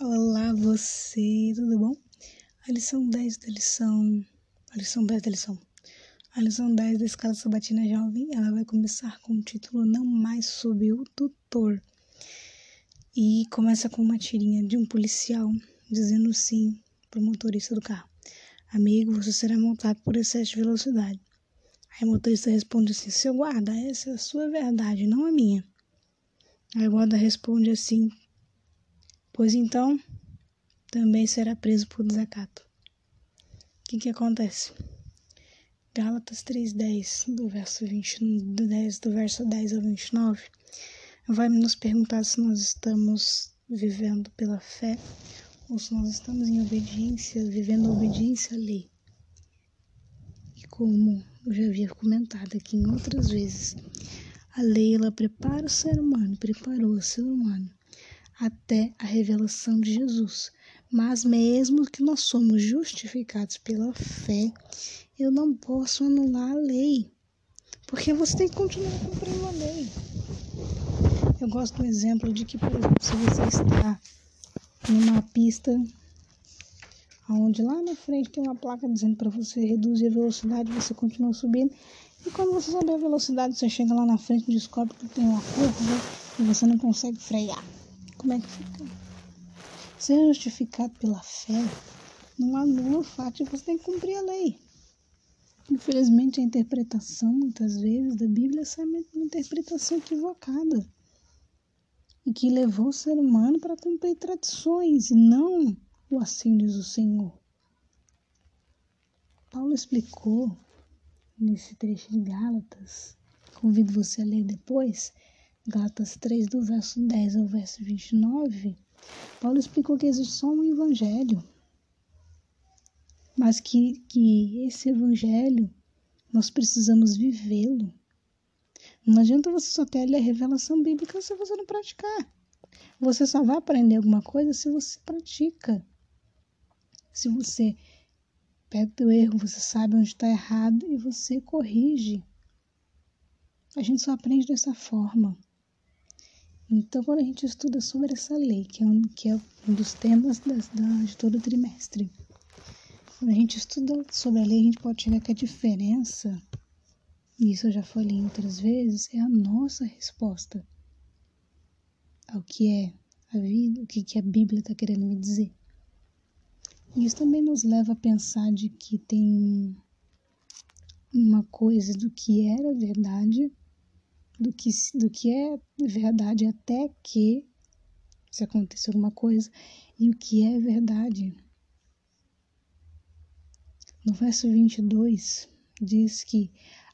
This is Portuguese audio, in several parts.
Olá, você, tudo bom? A lição 10 da lição. A lição 10 da lição. A lição 10 da escala sabatina jovem, ela vai começar com o título Não Mais Sob o Tutor. E começa com uma tirinha de um policial dizendo sim para o motorista do carro: Amigo, você será multado por excesso de velocidade. Aí o motorista responde assim: Seu guarda, essa é a sua verdade, não a minha. Aí o guarda responde assim: Pois então, também será preso por desacato. O que que acontece? Gálatas 3:10, do verso 20, do 10, do verso 10 ao 29, vai nos perguntar se nós estamos vivendo pela fé ou se nós estamos em obediência, vivendo obediência à lei. E como eu já havia comentado aqui em outras vezes, a lei ela prepara o ser humano, preparou o ser humano até a revelação de Jesus. Mas mesmo que nós somos justificados pela fé, eu não posso anular a lei, porque você tem que continuar cumprindo a lei. Eu gosto do exemplo de que, por exemplo, se você está numa pista onde lá na frente tem uma placa dizendo para você reduzir a velocidade, você continua subindo. E quando você sobe a velocidade, você chega lá na frente e descobre que tem uma curva e você não consegue frear. Como é que fica? Ser justificado pela fé não anula o fato de você ter que cumprir a lei. Infelizmente, a interpretação, muitas vezes, da Bíblia é uma interpretação equivocada e que levou o ser humano para cumprir tradições e não o assim diz o Senhor. Paulo explicou nesse trecho de Gálatas, convido você a ler depois, Gálatas 3, do verso 10 ao verso 29, Paulo explicou que existe só um evangelho, mas que, que esse evangelho nós precisamos vivê-lo. Não adianta você só ter ali a revelação bíblica se você não praticar. Você só vai aprender alguma coisa se você pratica. Se você pega o erro, você sabe onde está errado e você corrige. A gente só aprende dessa forma. Então, quando a gente estuda sobre essa lei, que é um, que é um dos temas das, da, de todo o trimestre, quando a gente estuda sobre a lei, a gente pode chegar que a diferença, e isso eu já falei outras vezes, é a nossa resposta ao que é a vida, o que, que a Bíblia está querendo me dizer. E isso também nos leva a pensar de que tem uma coisa do que era verdade do que, do que é verdade até que se aconteça alguma coisa e o que é verdade. No verso 22 diz que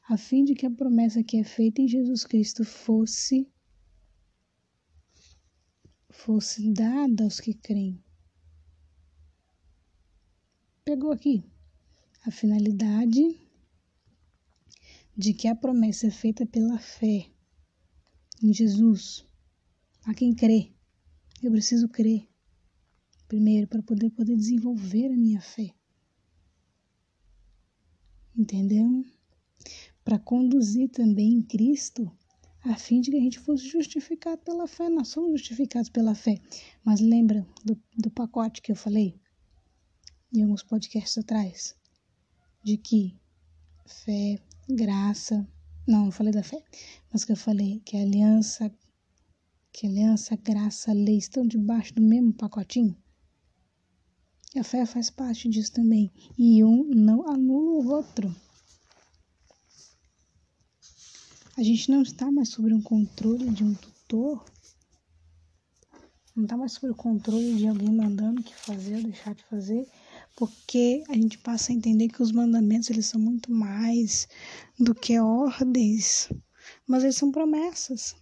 a fim de que a promessa que é feita em Jesus Cristo fosse fosse dada aos que creem. Pegou aqui a finalidade de que a promessa é feita pela fé em Jesus, a quem crê. Eu preciso crer primeiro para poder poder desenvolver a minha fé. Entendeu? Para conduzir também em Cristo, a fim de que a gente fosse justificado pela fé. Nós somos justificados pela fé. Mas lembra do, do pacote que eu falei em alguns podcasts atrás? De que fé, graça, não, eu falei da fé, mas que eu falei que a aliança, que aliança, graça, lei estão debaixo do mesmo pacotinho. E a fé faz parte disso também. E um não anula o outro. A gente não está mais sob um controle de um tutor. Não está mais sob o controle de alguém mandando o que fazer ou deixar de fazer porque a gente passa a entender que os mandamentos eles são muito mais do que ordens, mas eles são promessas.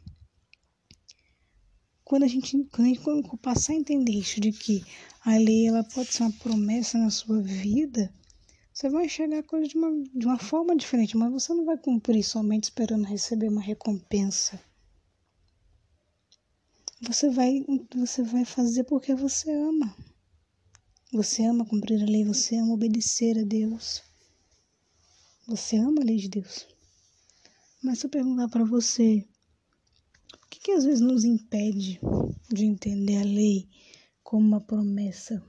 Quando a gente, quando a gente passar a entender isso de que a lei ela pode ser uma promessa na sua vida, você vai enxergar a coisa de uma, de uma forma diferente, mas você não vai cumprir somente esperando receber uma recompensa. Você vai, você vai fazer porque você ama. Você ama cumprir a lei, você ama obedecer a Deus. Você ama a lei de Deus. Mas se eu perguntar para você, o que, que às vezes nos impede de entender a lei como uma promessa.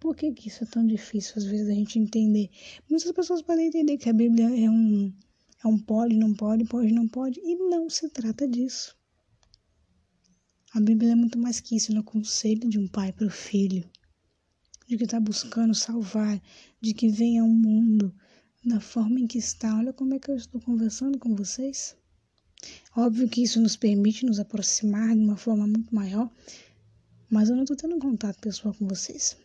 Por que, que isso é tão difícil às vezes a gente entender? Muitas pessoas podem entender que a Bíblia é um, é um pode, não pode, pode, não pode, e não se trata disso. A Bíblia é muito mais que isso, é o conselho de um pai para o filho, de que está buscando salvar, de que vem ao mundo da forma em que está. Olha como é que eu estou conversando com vocês. Óbvio que isso nos permite nos aproximar de uma forma muito maior, mas eu não estou tendo contato pessoal com vocês.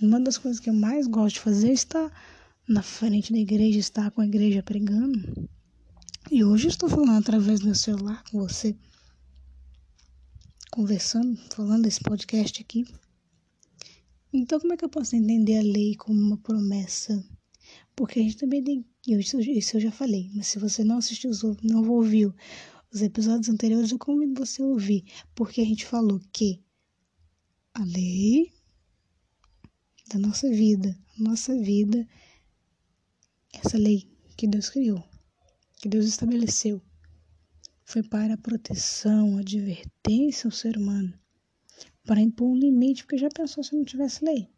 Uma das coisas que eu mais gosto de fazer é estar na frente da igreja, estar com a igreja pregando. E hoje estou falando através do meu celular com você, conversando, falando desse podcast aqui. Então, como é que eu posso entender a lei como uma promessa? Porque a gente também tem. Isso, eu já falei, mas se você não assistiu, não ouviu os episódios anteriores, eu convido você a ouvir. Porque a gente falou que a lei da nossa vida, nossa vida, essa lei que Deus criou, que Deus estabeleceu, foi para a proteção, advertência ao ser humano, para impor um limite, porque já pensou se não tivesse lei?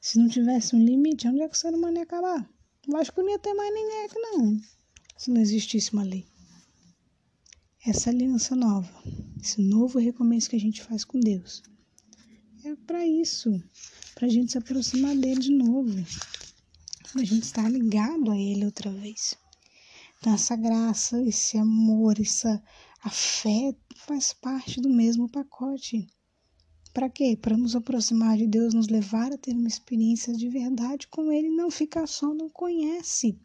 Se não tivesse um limite, onde é que o ser humano ia acabar? Lógico que não ia ter mais ninguém aqui, não. Se não existisse uma lei. Essa aliança nova, esse novo recomeço que a gente faz com Deus, é para isso, para a gente se aproximar dele de novo, a gente estar ligado a ele outra vez. Então, essa graça, esse amor, essa a fé faz parte do mesmo pacote. Para quê? Para nos aproximar de Deus, nos levar a ter uma experiência de verdade com Ele, não ficar só no conhece,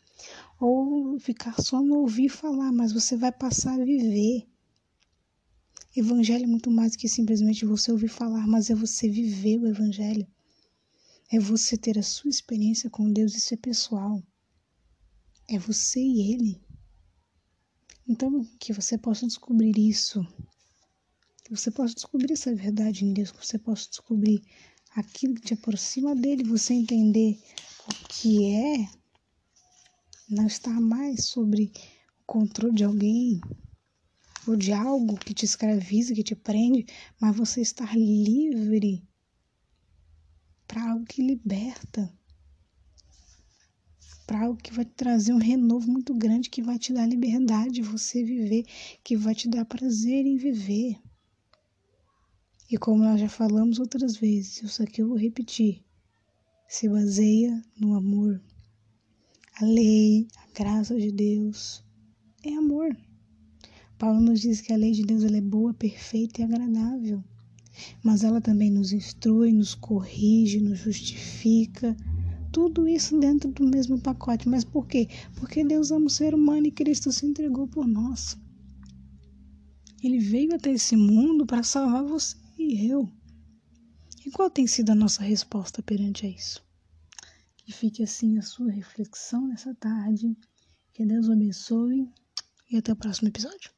ou ficar só no ouvir falar, mas você vai passar a viver. Evangelho é muito mais do que simplesmente você ouvir falar, mas é você viver o Evangelho. É você ter a sua experiência com Deus, isso é pessoal. É você e Ele. Então, que você possa descobrir isso que você possa descobrir essa verdade em Deus, que você possa descobrir aquilo que te aproxima dele, você entender o que é não estar mais sobre o controle de alguém ou de algo que te escraviza, que te prende, mas você estar livre para algo que liberta, para algo que vai trazer um renovo muito grande, que vai te dar liberdade de você viver, que vai te dar prazer em viver. E como nós já falamos outras vezes, isso aqui eu vou repetir, se baseia no amor. A lei, a graça de Deus é amor. Paulo nos diz que a lei de Deus é boa, perfeita e agradável. Mas ela também nos instrui, nos corrige, nos justifica. Tudo isso dentro do mesmo pacote. Mas por quê? Porque Deus ama o ser humano e Cristo se entregou por nós. Ele veio até esse mundo para salvar você e eu. E qual tem sido a nossa resposta perante a isso? Que fique assim a sua reflexão nessa tarde. Que Deus abençoe e até o próximo episódio.